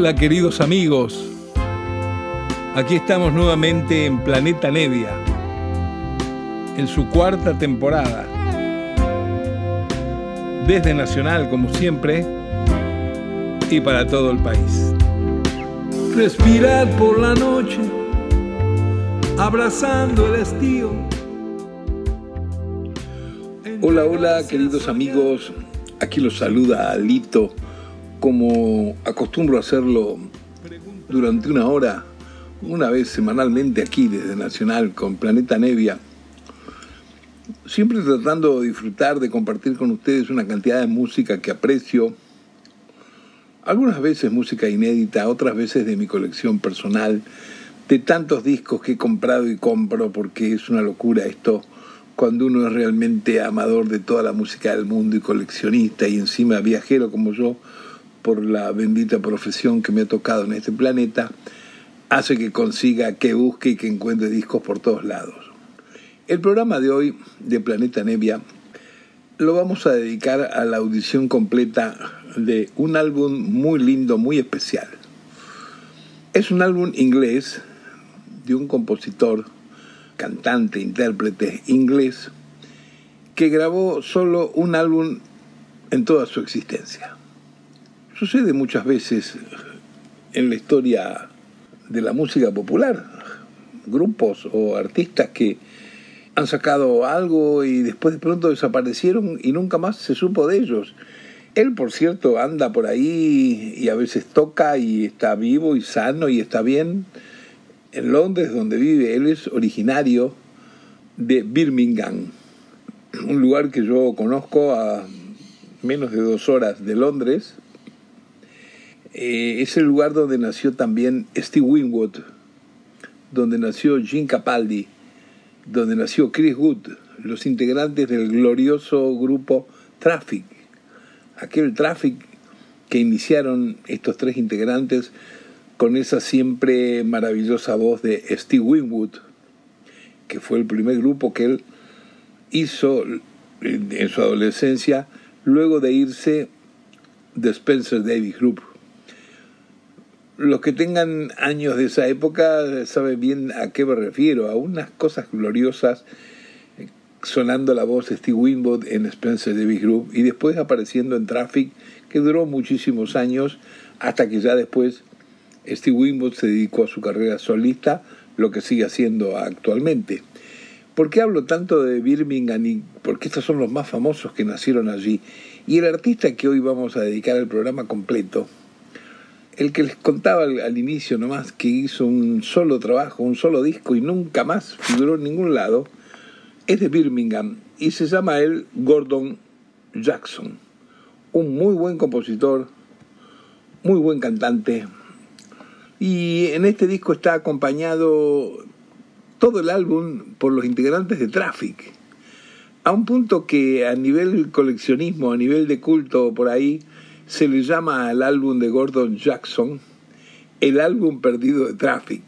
hola queridos amigos. Aquí estamos nuevamente en Planeta Nevia, en su cuarta temporada. Desde Nacional, como siempre, y para todo el país. Respirar por la noche, abrazando el estío. Hola, hola queridos amigos. Aquí los saluda Alito como acostumbro hacerlo durante una hora, una vez semanalmente aquí desde Nacional con Planeta Nevia, siempre tratando de disfrutar, de compartir con ustedes una cantidad de música que aprecio, algunas veces música inédita, otras veces de mi colección personal, de tantos discos que he comprado y compro, porque es una locura esto cuando uno es realmente amador de toda la música del mundo y coleccionista y encima viajero como yo, por la bendita profesión que me ha tocado en este planeta, hace que consiga, que busque y que encuentre discos por todos lados. El programa de hoy de Planeta Nevia lo vamos a dedicar a la audición completa de un álbum muy lindo, muy especial. Es un álbum inglés de un compositor, cantante, intérprete inglés, que grabó solo un álbum en toda su existencia. Sucede muchas veces en la historia de la música popular, grupos o artistas que han sacado algo y después de pronto desaparecieron y nunca más se supo de ellos. Él, por cierto, anda por ahí y a veces toca y está vivo y sano y está bien. En Londres, donde vive, él es originario de Birmingham, un lugar que yo conozco a menos de dos horas de Londres, eh, es el lugar donde nació también Steve Winwood, donde nació Gene Capaldi, donde nació Chris Wood, los integrantes del glorioso grupo Traffic. Aquel Traffic que iniciaron estos tres integrantes con esa siempre maravillosa voz de Steve Winwood, que fue el primer grupo que él hizo en su adolescencia, luego de irse de Spencer Davis Group los que tengan años de esa época saben bien a qué me refiero, a unas cosas gloriosas eh, sonando la voz de Steve Winwood en Spencer Davis Group y después apareciendo en Traffic, que duró muchísimos años, hasta que ya después Steve Winwood se dedicó a su carrera solista, lo que sigue haciendo actualmente. ¿Por qué hablo tanto de Birmingham? Porque estos son los más famosos que nacieron allí. Y el artista que hoy vamos a dedicar el programa completo, el que les contaba al, inicio nomás que hizo un solo trabajo, un solo disco y nunca más figuró en ningún lado, es de Birmingham y se llama él Gordon Jackson. Un muy buen compositor, muy buen cantante. Y en este disco está acompañado todo el álbum por los integrantes de Traffic. A un punto que a nivel coleccionismo, a nivel de culto por ahí, se le llama al álbum de Gordon Jackson el álbum perdido de Traffic.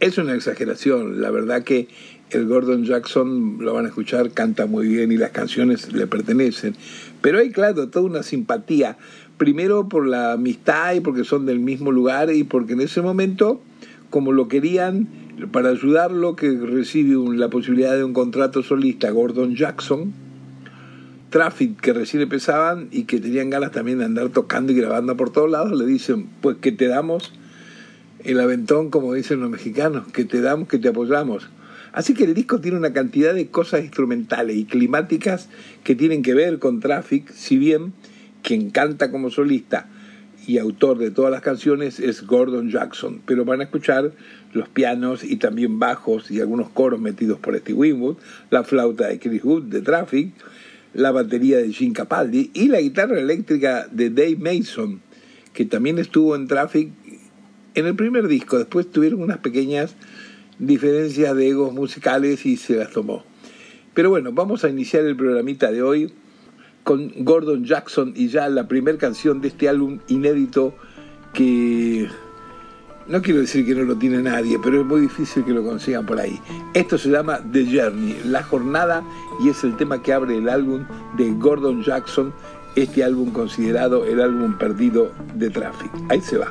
Es una exageración, la verdad que el Gordon Jackson, lo van a escuchar, canta muy bien y las canciones le pertenecen. Pero hay, claro, toda una simpatía. Primero por la amistad y porque son del mismo lugar y porque en ese momento, como lo querían, para ayudarlo, que recibe la posibilidad de un contrato solista, Gordon Jackson, Traffic que recién empezaban y que tenían ganas también de andar tocando y grabando por todos lados, le dicen, pues que te damos el aventón, como dicen los mexicanos, que te damos, que te apoyamos. Así que el disco tiene una cantidad de cosas instrumentales y climáticas que tienen que ver con Traffic, si bien quien canta como solista y autor de todas las canciones es Gordon Jackson, pero van a escuchar los pianos y también bajos y algunos coros metidos por Steve Winwood, la flauta de Chris Wood de Traffic, la batería de Gene Capaldi y la guitarra eléctrica de Dave Mason, que también estuvo en Traffic en el primer disco. Después tuvieron unas pequeñas diferencias de egos musicales y se las tomó. Pero bueno, vamos a iniciar el programita de hoy con Gordon Jackson y ya la primera canción de este álbum inédito que no quiero decir que no lo tiene nadie, pero es muy difícil que lo consigan por ahí. Esto se llama The Journey, La Jornada, y es el tema que abre el álbum de Gordon Jackson, este álbum considerado el álbum perdido de Traffic. Ahí se va.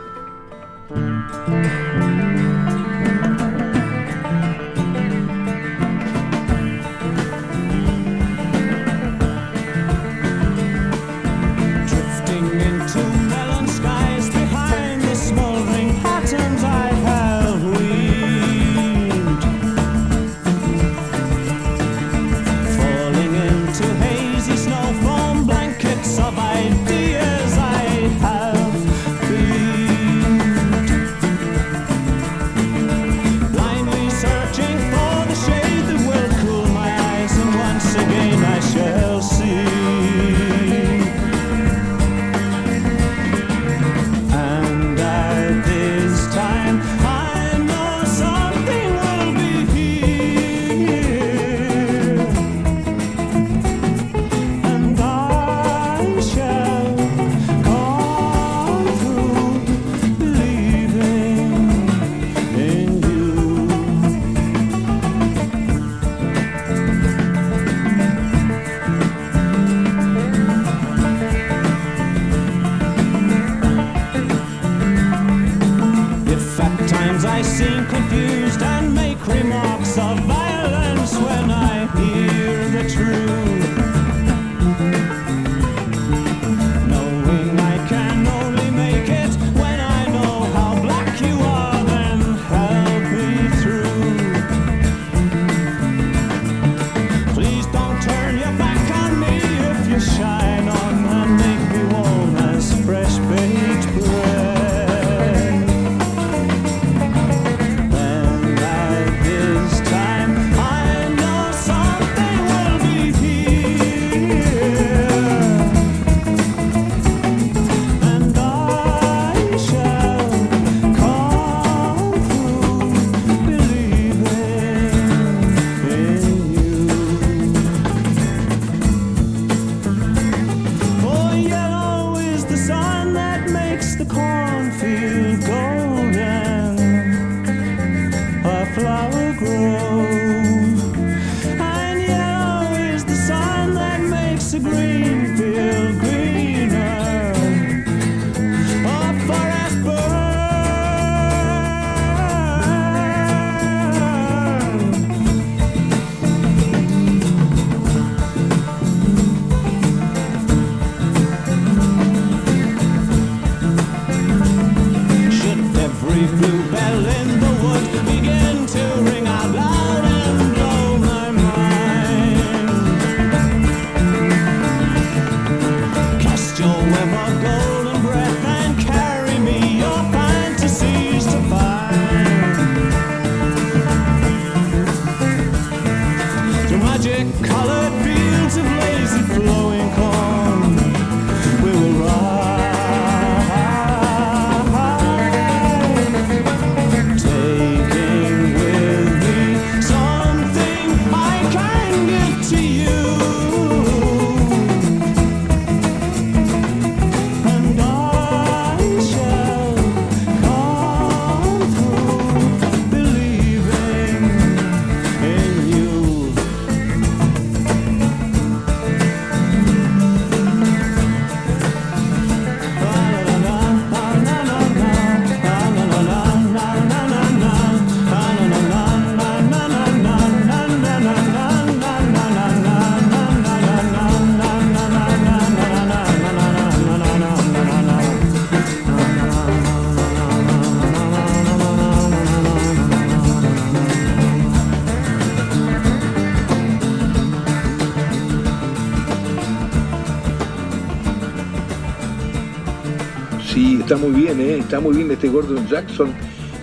Está muy bien, ¿eh? está muy bien este Gordon Jackson.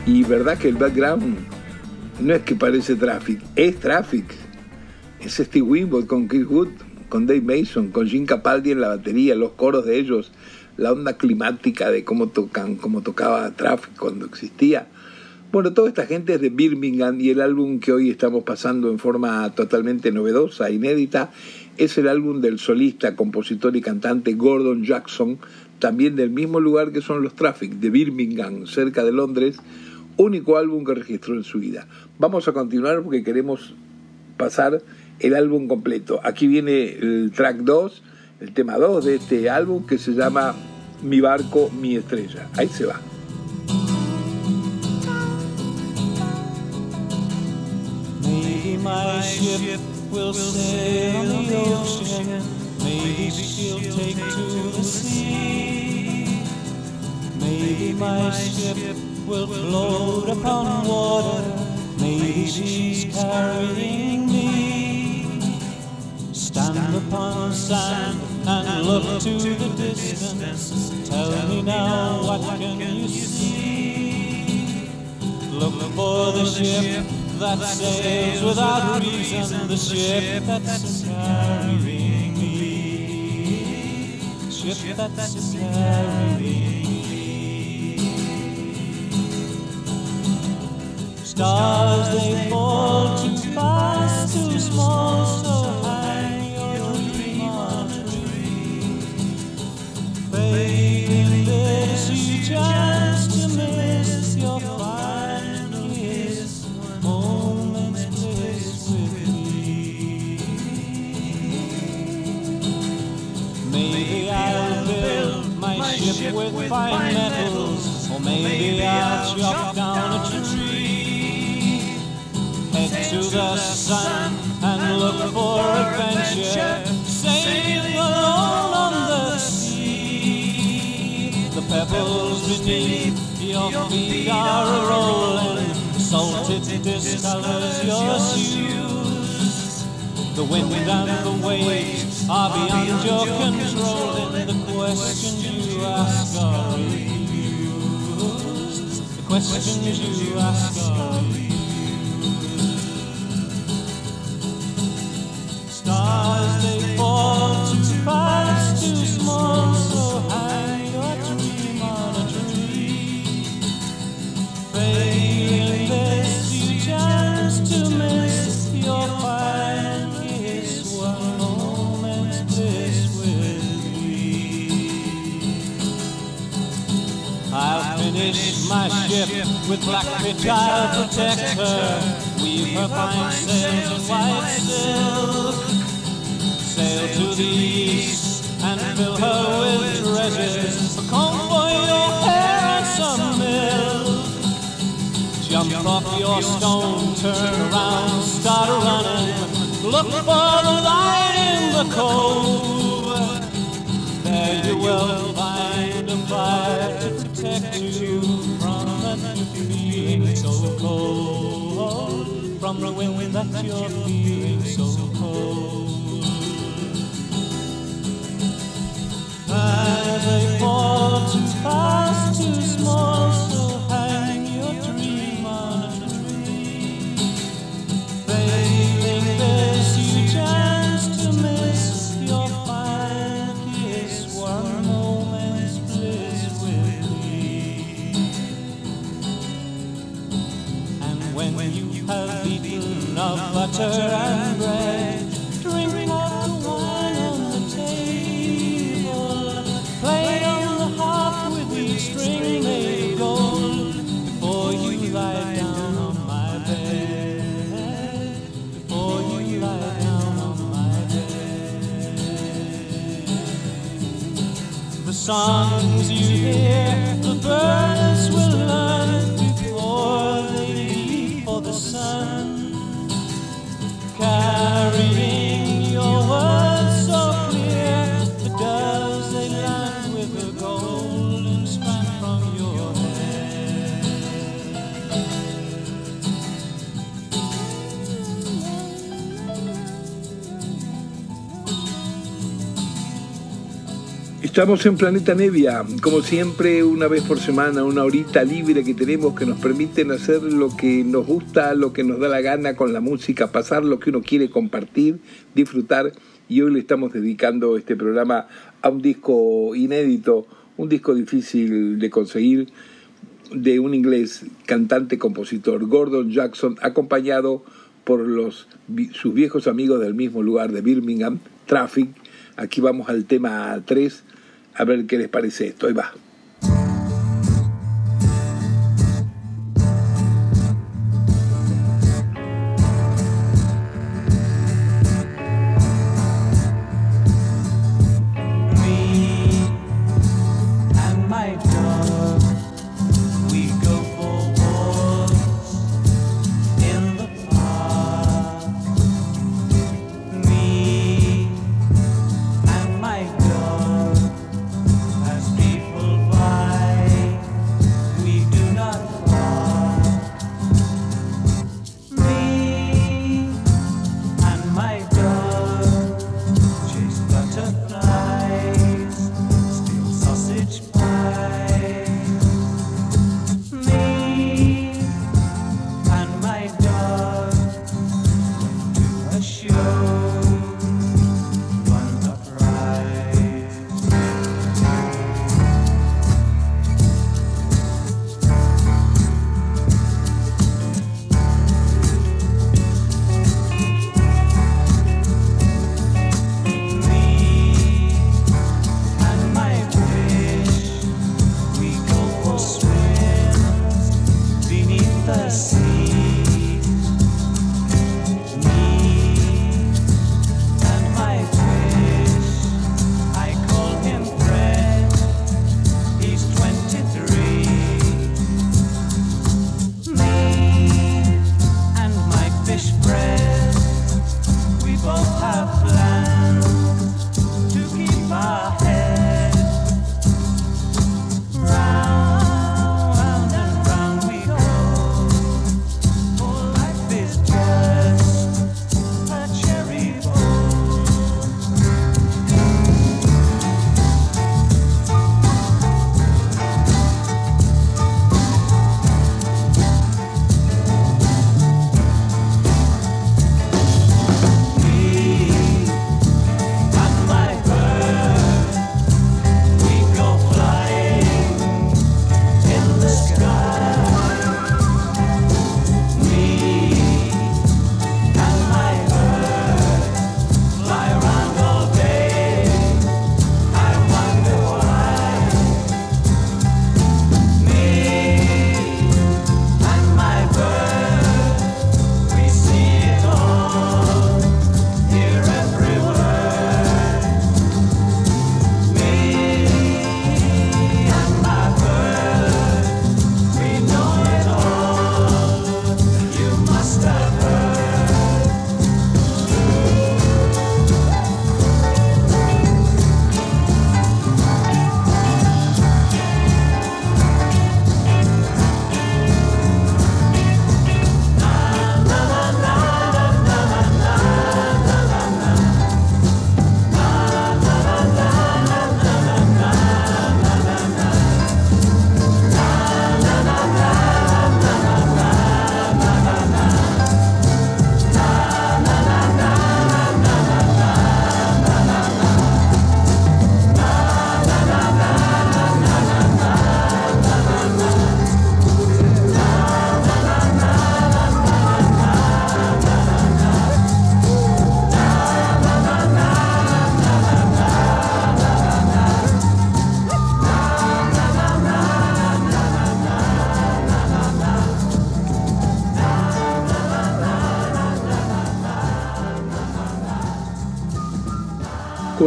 Y verdad que el background no es que parece Traffic, es Traffic. Es Steve Winwood con Chris Wood, con Dave Mason, con Jim Capaldi en la batería, los coros de ellos, la onda climática de cómo tocan, cómo tocaba Traffic cuando existía. Bueno, toda esta gente es de Birmingham y el álbum que hoy estamos pasando en forma totalmente novedosa, inédita, es el álbum del solista, compositor y cantante Gordon Jackson, también del mismo lugar que son los Traffic, de Birmingham, cerca de Londres, único álbum que registró en su vida. Vamos a continuar porque queremos pasar el álbum completo. Aquí viene el track 2, el tema 2 de este álbum que se llama Mi barco, mi estrella. Ahí se va. Maybe she'll take to the sea. Maybe my ship will float upon water. Maybe she's carrying me. Stand upon sand and look to the distance. Tell me now, what can you see? Look for the ship that sails without reason, the ship that's carrying. Ship that's carrying. Stars they fall too fast, too small, so hang your dream on a tree. Failing this, you just maybe I'll chop down a tree. Head to the sun and look for adventure, sailing alone on the sea. The pebbles beneath your feet are rolling, salted discolors your shoes. The wind and the waves are beyond your control, and the questions you ask are questions you ask are Stars they fall too fast, too small, my ship with black pitch, I'll protect her. Weave her fine sails in white silk. Sail to the east and fill her with treasures. A comb for your hair and some milk. Jump off your stone, turn around, start running. Look for the light in the cove. There you will find a fire to protect you so cold. From the wind that you're feeling so butter and bread, drink hot wine on the table, play on the harp with each string made gold. Before you lie down on my bed, before you lie down on my bed. The songs Estamos en Planeta Nevia, como siempre, una vez por semana, una horita libre que tenemos que nos permiten hacer lo que nos gusta, lo que nos da la gana con la música, pasar lo que uno quiere compartir, disfrutar. Y hoy le estamos dedicando este programa a un disco inédito, un disco difícil de conseguir, de un inglés cantante, compositor, Gordon Jackson, acompañado por los, sus viejos amigos del mismo lugar de Birmingham, Traffic. Aquí vamos al tema 3, a ver qué les parece esto. Ahí va.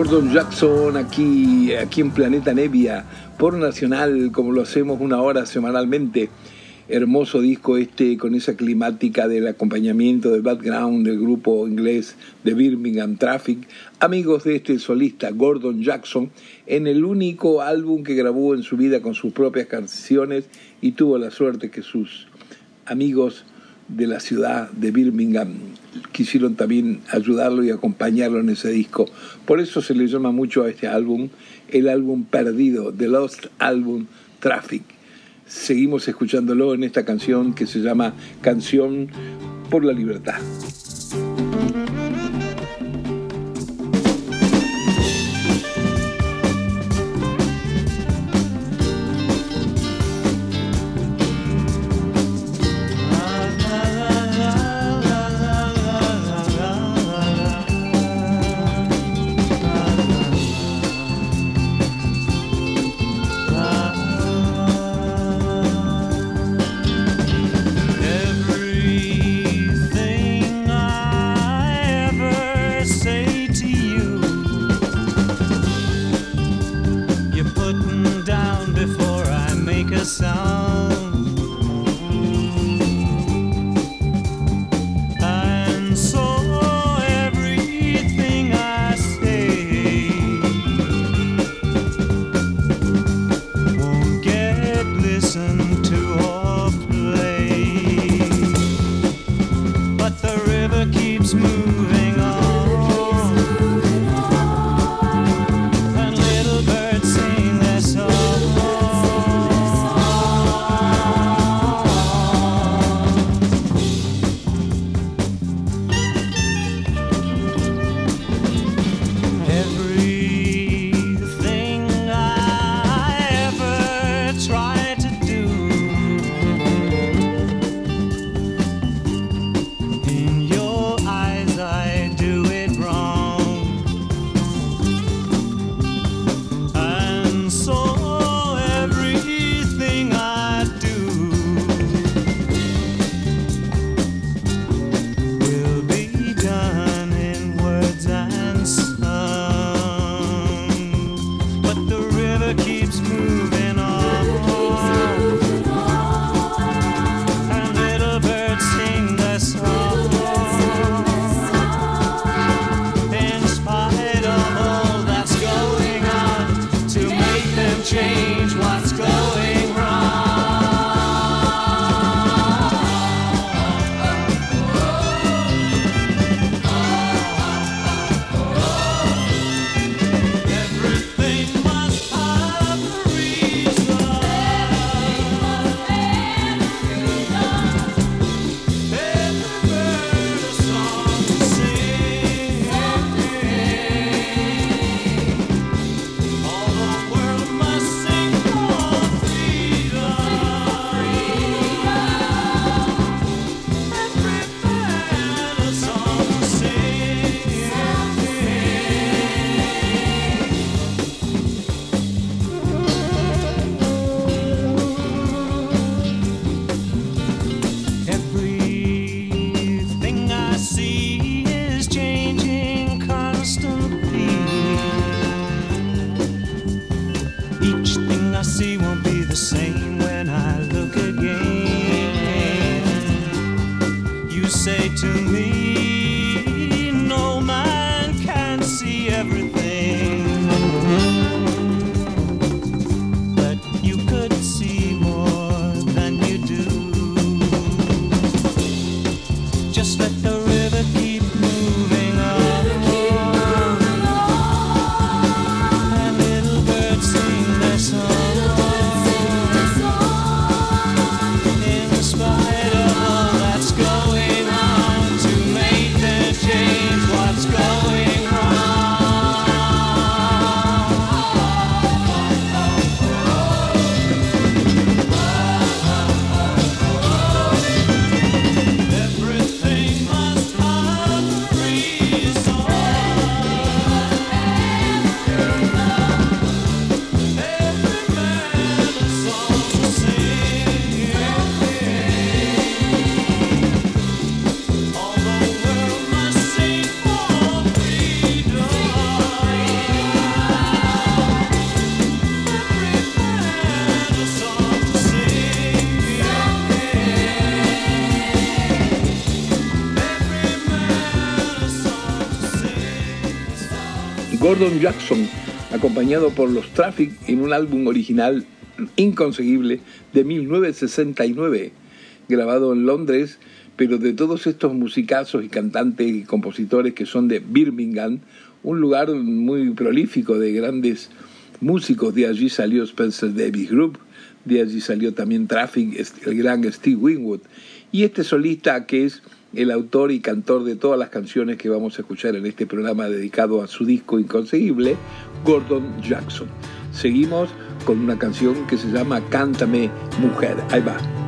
Gordon Jackson aquí, aquí en Planeta Nevia, por Nacional, como lo hacemos una hora semanalmente. Hermoso disco este con esa climática del acompañamiento del background del grupo inglés de Birmingham Traffic, amigos de este solista Gordon Jackson, en el único álbum que grabó en su vida con sus propias canciones y tuvo la suerte que sus amigos de la ciudad de Birmingham quisieron también ayudarlo y acompañarlo en ese disco. Por eso se le llama mucho a este álbum el álbum perdido, The Lost Album Traffic. Seguimos escuchándolo en esta canción que se llama Canción por la Libertad. mesmo. Gordon Jackson, acompañado por los Traffic en un álbum original inconseguible de 1969, grabado en Londres, pero de todos estos musicazos y cantantes y compositores que son de Birmingham, un lugar muy prolífico de grandes músicos, de allí salió Spencer Davis Group, de allí salió también Traffic, el gran Steve Winwood, y este solista que es el autor y cantor de todas las canciones que vamos a escuchar en este programa dedicado a su disco inconseguible, Gordon Jackson. Seguimos con una canción que se llama Cántame Mujer. Ahí va.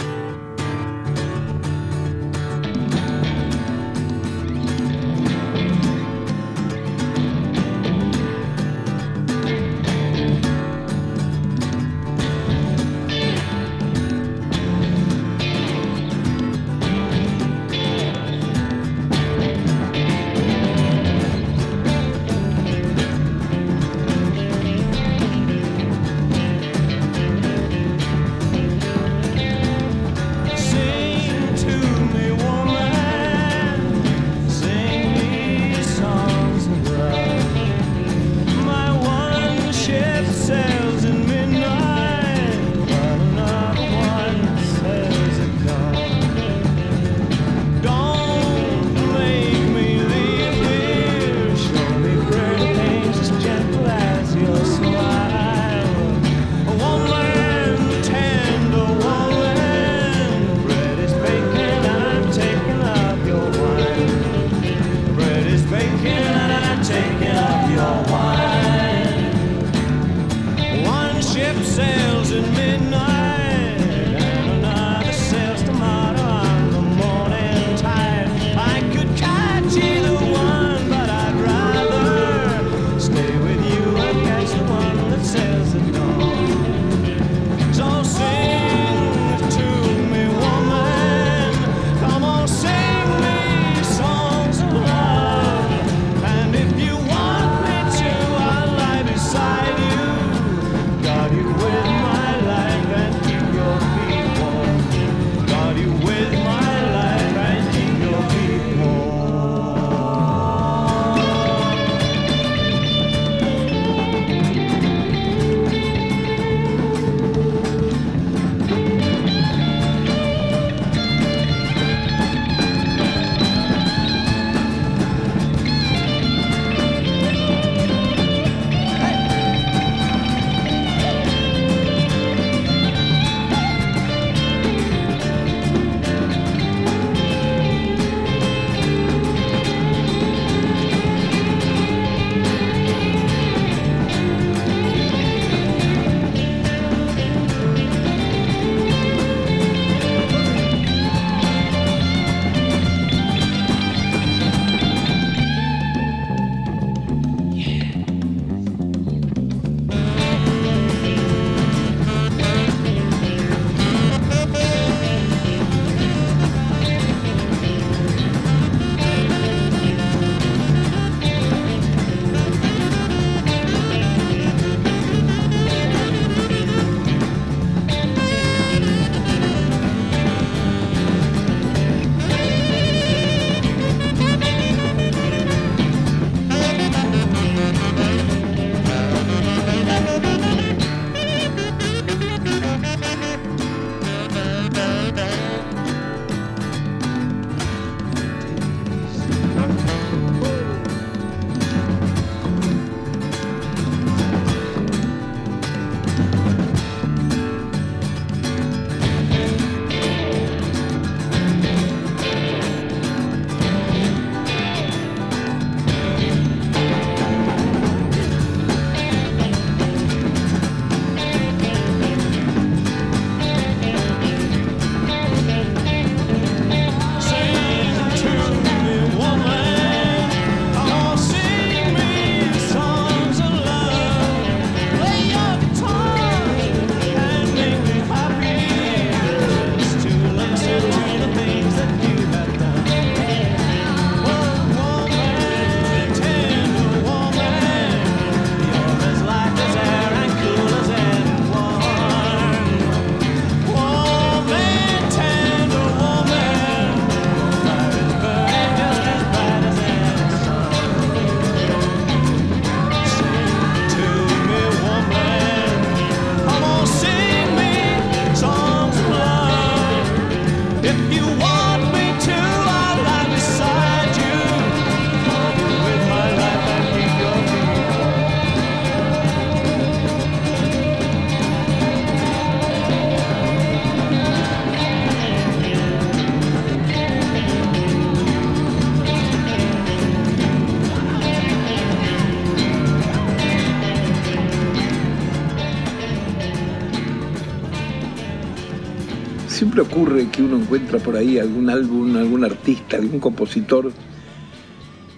Ocurre que uno encuentra por ahí algún álbum, algún artista, algún compositor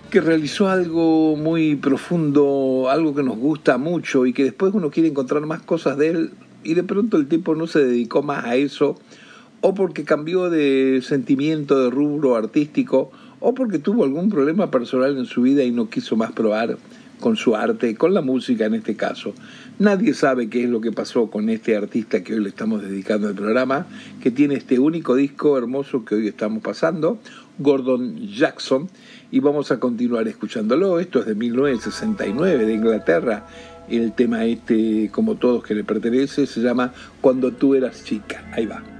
que realizó algo muy profundo, algo que nos gusta mucho y que después uno quiere encontrar más cosas de él y de pronto el tipo no se dedicó más a eso o porque cambió de sentimiento, de rubro artístico o porque tuvo algún problema personal en su vida y no quiso más probar con su arte, con la música en este caso. Nadie sabe qué es lo que pasó con este artista que hoy le estamos dedicando el programa, que tiene este único disco hermoso que hoy estamos pasando, Gordon Jackson, y vamos a continuar escuchándolo. Esto es de 1969 de Inglaterra. El tema este, como todos que le pertenece, se llama Cuando tú eras chica. Ahí va.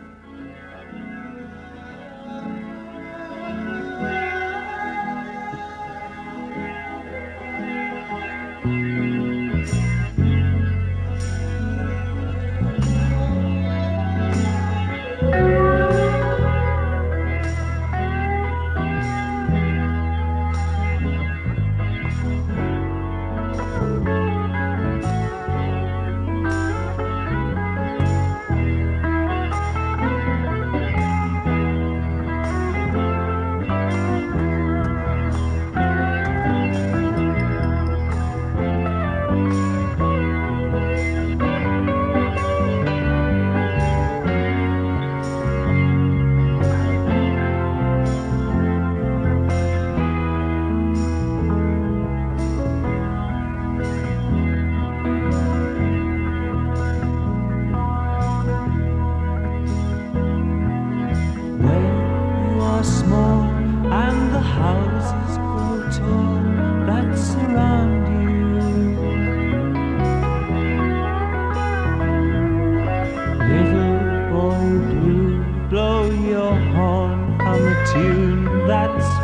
that's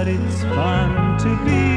but it's fun to be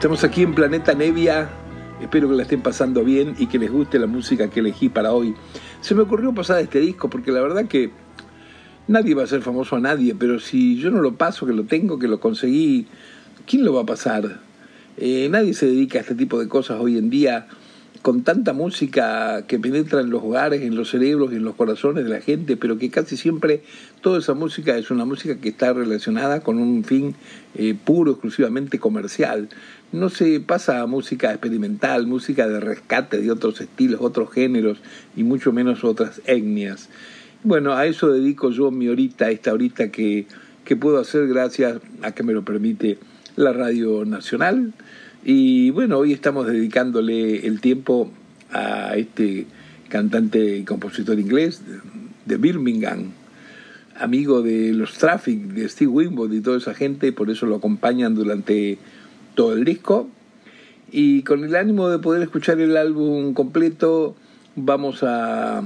Estamos aquí en Planeta Nevia. Espero que la estén pasando bien y que les guste la música que elegí para hoy. Se me ocurrió pasar este disco porque la verdad que nadie va a ser famoso a nadie, pero si yo no lo paso, que lo tengo, que lo conseguí, ¿quién lo va a pasar? Eh, nadie se dedica a este tipo de cosas hoy en día con tanta música que penetra en los hogares, en los cerebros y en los corazones de la gente, pero que casi siempre toda esa música es una música que está relacionada con un fin eh, puro, exclusivamente comercial. No se pasa a música experimental, música de rescate de otros estilos, otros géneros y mucho menos otras etnias. Bueno, a eso dedico yo mi horita, esta horita que, que puedo hacer gracias a que me lo permite la Radio Nacional y bueno, hoy estamos dedicándole el tiempo a este cantante y compositor inglés de Birmingham, amigo de los Traffic, de Steve Winwood y toda esa gente, por eso lo acompañan durante todo el disco. Y con el ánimo de poder escuchar el álbum completo, vamos a,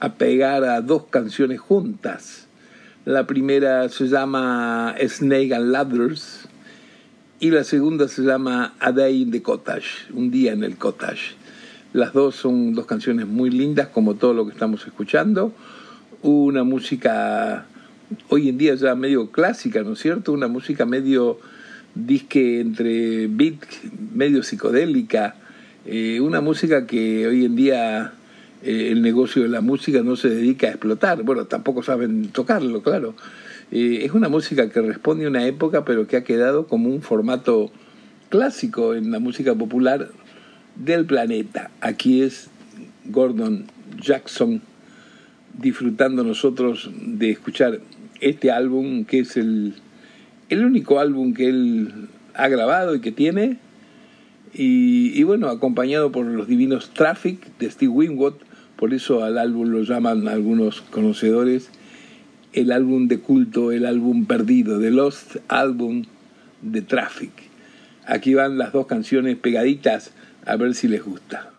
a pegar a dos canciones juntas. La primera se llama Snake and Ladders y la segunda se llama A Day in the Cottage, un día en el cottage. Las dos son dos canciones muy lindas, como todo lo que estamos escuchando. Una música hoy en día ya medio clásica, ¿no es cierto? Una música medio disque entre beat, medio psicodélica. Eh, una música que hoy en día eh, el negocio de la música no se dedica a explotar. Bueno, tampoco saben tocarlo, claro eh, es una música que responde a una época, pero que ha quedado como un formato clásico en la música popular del planeta. Aquí es Gordon Jackson disfrutando nosotros de escuchar este álbum, que es el, el único álbum que él ha grabado y que tiene. Y, y, bueno, acompañado por los divinos Traffic de Steve Winwood, por eso al álbum lo llaman algunos conocedores el álbum de culto, el álbum perdido, The Lost Album de Traffic. Aquí van las dos canciones pegaditas, a ver si les gusta.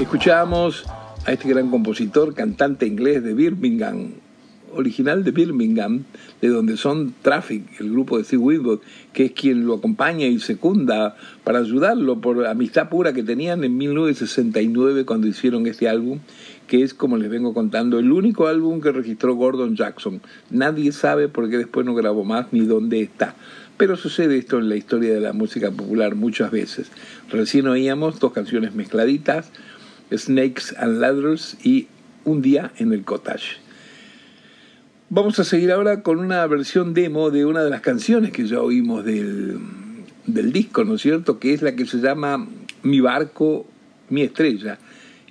Escuchábamos a este gran compositor, cantante inglés de Birmingham, original de Birmingham, de donde son Traffic, el grupo de Steve Winwood, que es quien lo acompaña y secunda para ayudarlo por amistad pura que tenían en 1969 cuando hicieron este álbum, que es, como les vengo contando, el único álbum que registró Gordon Jackson. Nadie sabe por qué después no grabó más ni dónde está. Pero sucede esto en la historia de la música popular muchas veces. Recién oíamos dos canciones mezcladitas, Snakes and Ladders y Un día en el cottage. Vamos a seguir ahora con una versión demo de una de las canciones que ya oímos del, del disco, ¿no es cierto? Que es la que se llama Mi barco, mi estrella.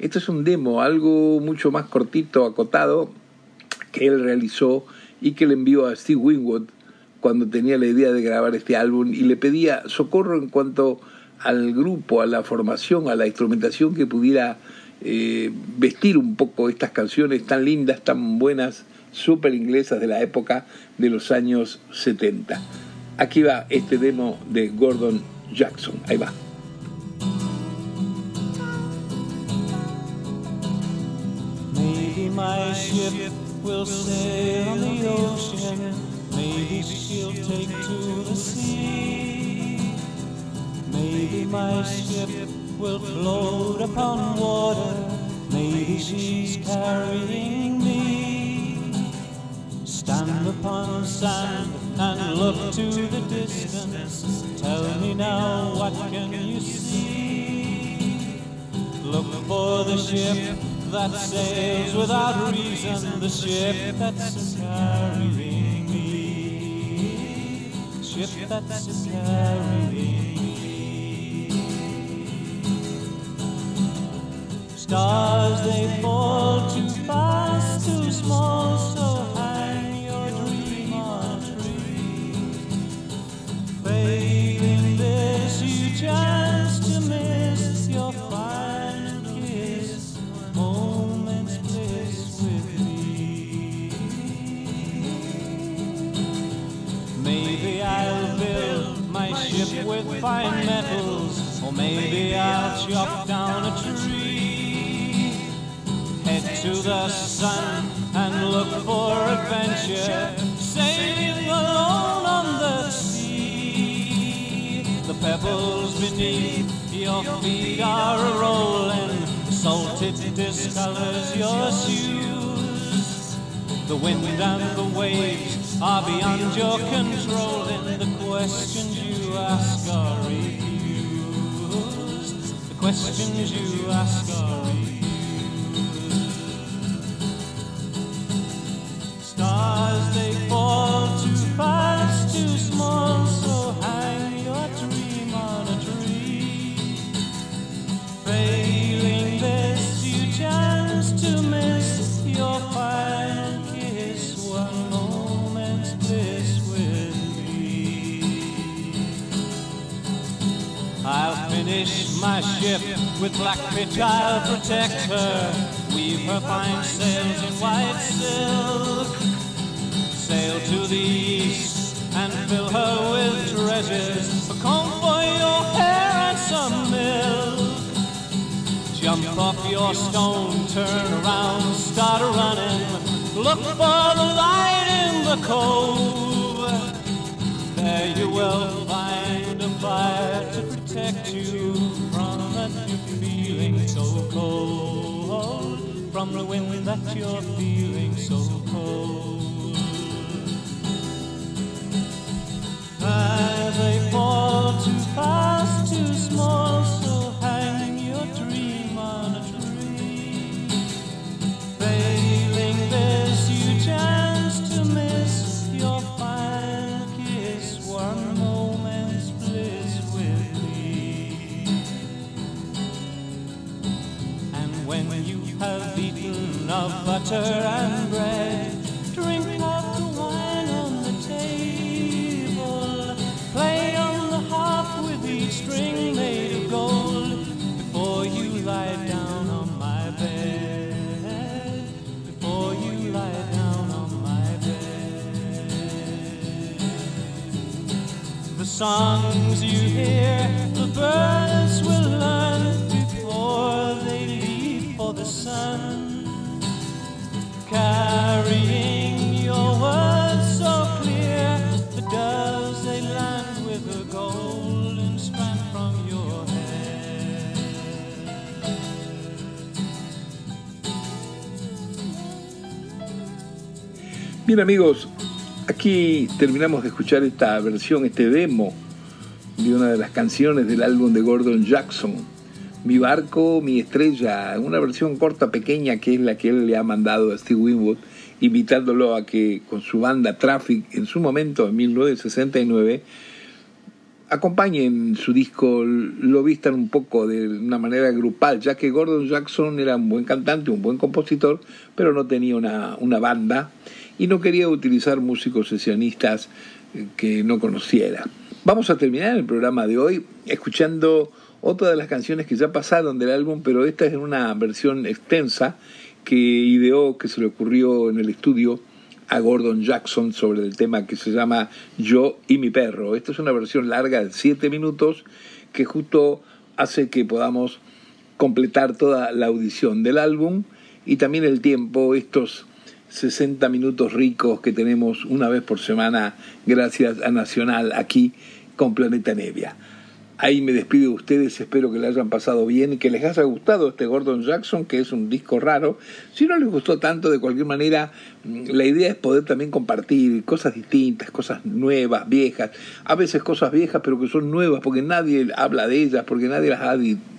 Esto es un demo, algo mucho más cortito, acotado, que él realizó y que le envió a Steve Winwood cuando tenía la idea de grabar este álbum y le pedía socorro en cuanto al grupo, a la formación, a la instrumentación que pudiera eh, vestir un poco estas canciones tan lindas, tan buenas, súper inglesas de la época de los años 70. Aquí va este demo de Gordon Jackson. Ahí va. My ship will sail on the ocean. Maybe she'll take to the sea. Maybe my ship will float upon water. Maybe she's carrying me. Stand upon sand and look to the distance. Tell me now, what can you see? Look for the ship that sails without reason, the ship that's carrying me, ship that's carrying me. Stars they fall too fast, too small, so hang your dream on a tree. Failing this, you chance fine metals, or maybe I'll chop down a tree. Head to the sun and look for adventure, sailing alone on the sea. The pebbles beneath your feet are a rolling, salted discolors your shoes. The wind and the waves are beyond your control, and the questions you ask are refused. The questions you ask are refused. Stars finish my ship with black pitch, I'll protect her. Weave her fine sails in white silk. Sail to the east and fill her with treasures. A comb for your hair and some milk. Jump off your stone, turn around, start running. Look for the light in the cove. There you will find a fire to protect you from that you're feeling so cold. From the wind that you're feeling so cold. As they fall too fast, too small, butter and bread, drink of the wine on the table, play on the harp with each string made of gold before you lie down on my bed. Before you lie down on my bed. The songs you hear, the birds Carrying your words so clear, the doves they land with a golden strand from your hair. Bien amigos, aquí terminamos de escuchar esta versión, este demo de una de las canciones del álbum de Gordon Jackson, Mi barco, mi estrella, una versión corta, pequeña, que es la que él le ha mandado a Steve Winwood, invitándolo a que con su banda Traffic, en su momento, en 1969, acompañen su disco, lo vistan un poco de una manera grupal, ya que Gordon Jackson era un buen cantante, un buen compositor, pero no tenía una, una banda y no quería utilizar músicos sesionistas eh, que no conociera. Vamos a terminar el programa de hoy escuchando otra de las canciones que ya pasaron del álbum, pero esta es una versión extensa que ideó, que se le ocurrió en el estudio a Gordon Jackson sobre el tema que se llama Yo y mi perro. Esta es una versión larga de 7 minutos que justo hace que podamos completar toda la audición del álbum y también el tiempo, estos 60 minutos ricos que tenemos una vez por semana gracias a Nacional aquí con Planeta Nevia. Ahí me despido de ustedes, espero que le hayan pasado bien y que les haya gustado este Gordon Jackson, que es un disco raro. Si no les gustó tanto, de cualquier manera, la idea es poder también compartir cosas distintas, cosas nuevas, viejas, a veces cosas viejas, pero que son nuevas porque nadie habla de ellas, porque nadie las ha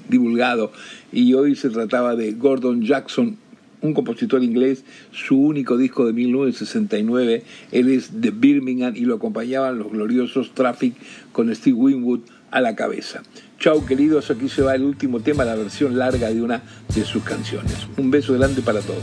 divulgado. Y hoy se trataba de Gordon Jackson un compositor inglés, su único disco de 1969, él es de Birmingham y lo acompañaban los gloriosos Traffic con Steve Winwood a la cabeza. Chau queridos, aquí se va el último tema, la versión larga de una de sus canciones. Un beso grande para todos.